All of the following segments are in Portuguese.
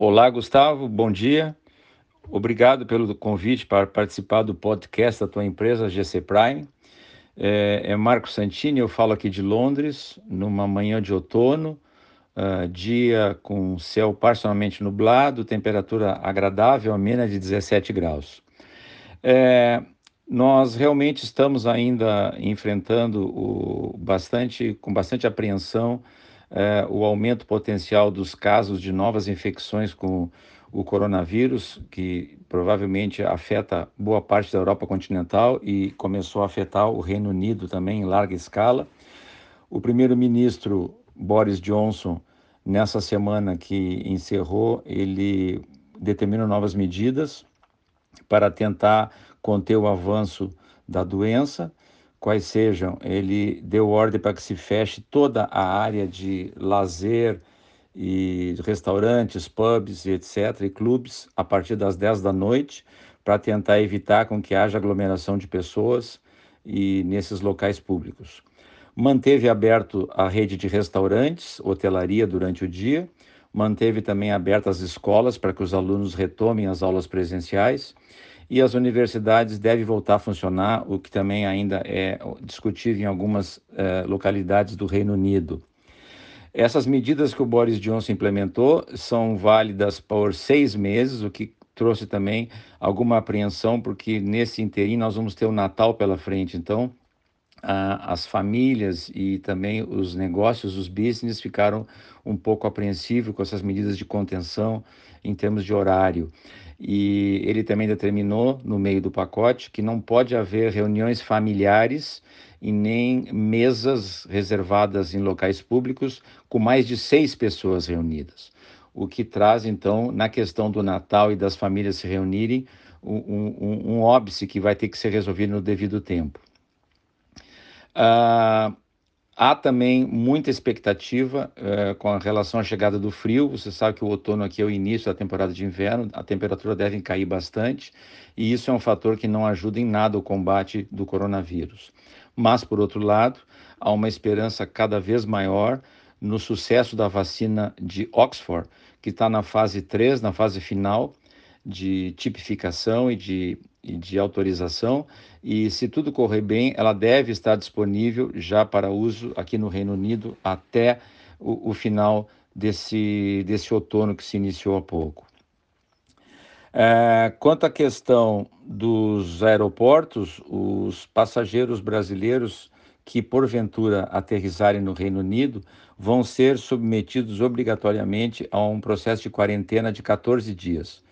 Olá, Gustavo, bom dia. Obrigado pelo convite para participar do podcast da tua empresa GC Prime. É, é Marco Santini, eu falo aqui de Londres, numa manhã de outono, uh, dia com céu parcialmente nublado, temperatura agradável, amena de 17 graus. É, nós realmente estamos ainda enfrentando o, bastante, com bastante apreensão é, o aumento potencial dos casos de novas infecções com o coronavírus, que provavelmente afeta boa parte da Europa continental e começou a afetar o Reino Unido também em larga escala. O primeiro-ministro Boris Johnson, nessa semana que encerrou, ele determinou novas medidas para tentar conter o avanço da doença quais sejam, ele deu ordem para que se feche toda a área de lazer e restaurantes, pubs etc., e clubes a partir das 10 da noite, para tentar evitar com que haja aglomeração de pessoas e nesses locais públicos. Manteve aberto a rede de restaurantes, hotelaria durante o dia, manteve também abertas as escolas para que os alunos retomem as aulas presenciais e as universidades devem voltar a funcionar, o que também ainda é discutível em algumas eh, localidades do Reino Unido. Essas medidas que o Boris Johnson implementou são válidas por seis meses, o que trouxe também alguma apreensão, porque nesse interim nós vamos ter o Natal pela frente. Então, as famílias e também os negócios, os business ficaram um pouco apreensivos com essas medidas de contenção em termos de horário e ele também determinou no meio do pacote que não pode haver reuniões familiares e nem mesas reservadas em locais públicos com mais de seis pessoas reunidas. O que traz, então, na questão do Natal e das famílias se reunirem, um, um, um óbice que vai ter que ser resolvido no devido tempo. Uh, Há também muita expectativa uh, com relação à chegada do frio. Você sabe que o outono aqui é o início da temporada de inverno, a temperatura deve cair bastante e isso é um fator que não ajuda em nada o combate do coronavírus. Mas, por outro lado, há uma esperança cada vez maior no sucesso da vacina de Oxford, que está na fase 3, na fase final de tipificação e de e de autorização e se tudo correr bem, ela deve estar disponível já para uso aqui no Reino Unido até o, o final desse, desse outono que se iniciou há pouco. É, quanto à questão dos aeroportos, os passageiros brasileiros que porventura aterrissarem no Reino Unido vão ser submetidos obrigatoriamente a um processo de quarentena de 14 dias.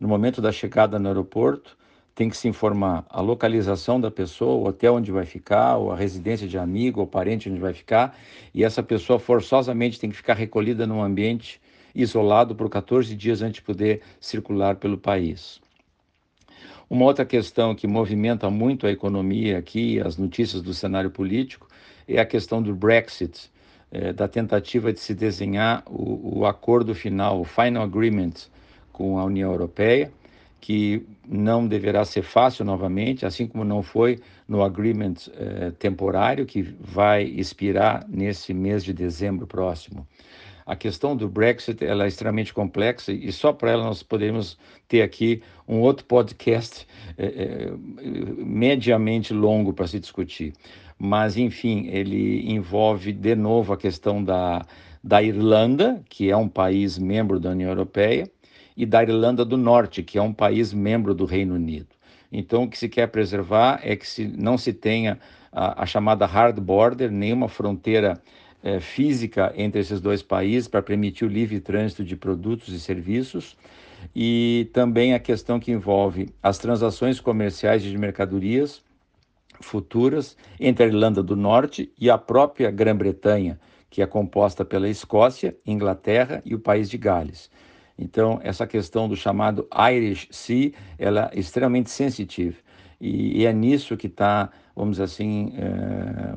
No momento da chegada no aeroporto, tem que se informar a localização da pessoa, o hotel onde vai ficar, ou a residência de amigo ou parente onde vai ficar, e essa pessoa forçosamente tem que ficar recolhida num ambiente isolado por 14 dias antes de poder circular pelo país. Uma outra questão que movimenta muito a economia aqui, as notícias do cenário político, é a questão do Brexit, é, da tentativa de se desenhar o, o acordo final, o final agreement com a União Europeia que não deverá ser fácil novamente, assim como não foi no agreement eh, temporário que vai expirar nesse mês de dezembro próximo. A questão do Brexit ela é extremamente complexa e só para ela nós poderíamos ter aqui um outro podcast eh, mediamente longo para se discutir. Mas, enfim, ele envolve de novo a questão da, da Irlanda, que é um país membro da União Europeia, e da Irlanda do Norte, que é um país membro do Reino Unido. Então, o que se quer preservar é que se, não se tenha a, a chamada hard border, nenhuma fronteira é, física entre esses dois países para permitir o livre trânsito de produtos e serviços, e também a questão que envolve as transações comerciais de mercadorias futuras entre a Irlanda do Norte e a própria Grã-Bretanha, que é composta pela Escócia, Inglaterra e o país de Gales. Então, essa questão do chamado Irish Sea, ela é extremamente sensitiva. E, e é nisso que está, vamos dizer assim, é,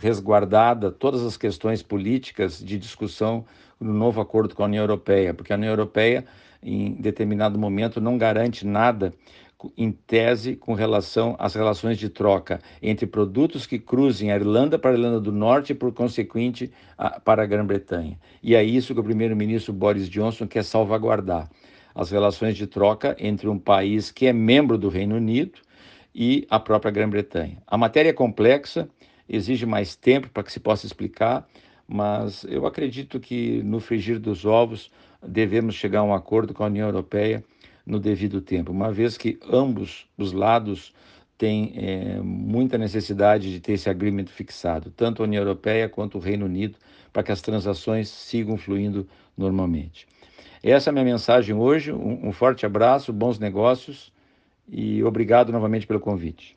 resguardada todas as questões políticas de discussão no novo acordo com a União Europeia, porque a União Europeia, em determinado momento, não garante nada em tese com relação às relações de troca entre produtos que cruzem a Irlanda para a Irlanda do Norte e, por consequente, a, para a Grã-Bretanha. E é isso que o primeiro-ministro Boris Johnson quer salvaguardar: as relações de troca entre um país que é membro do Reino Unido e a própria Grã-Bretanha. A matéria é complexa, exige mais tempo para que se possa explicar, mas eu acredito que no frigir dos ovos devemos chegar a um acordo com a União Europeia no devido tempo, uma vez que ambos os lados têm é, muita necessidade de ter esse agreement fixado, tanto a União Europeia quanto o Reino Unido, para que as transações sigam fluindo normalmente. Essa é a minha mensagem hoje. Um, um forte abraço, bons negócios e obrigado novamente pelo convite.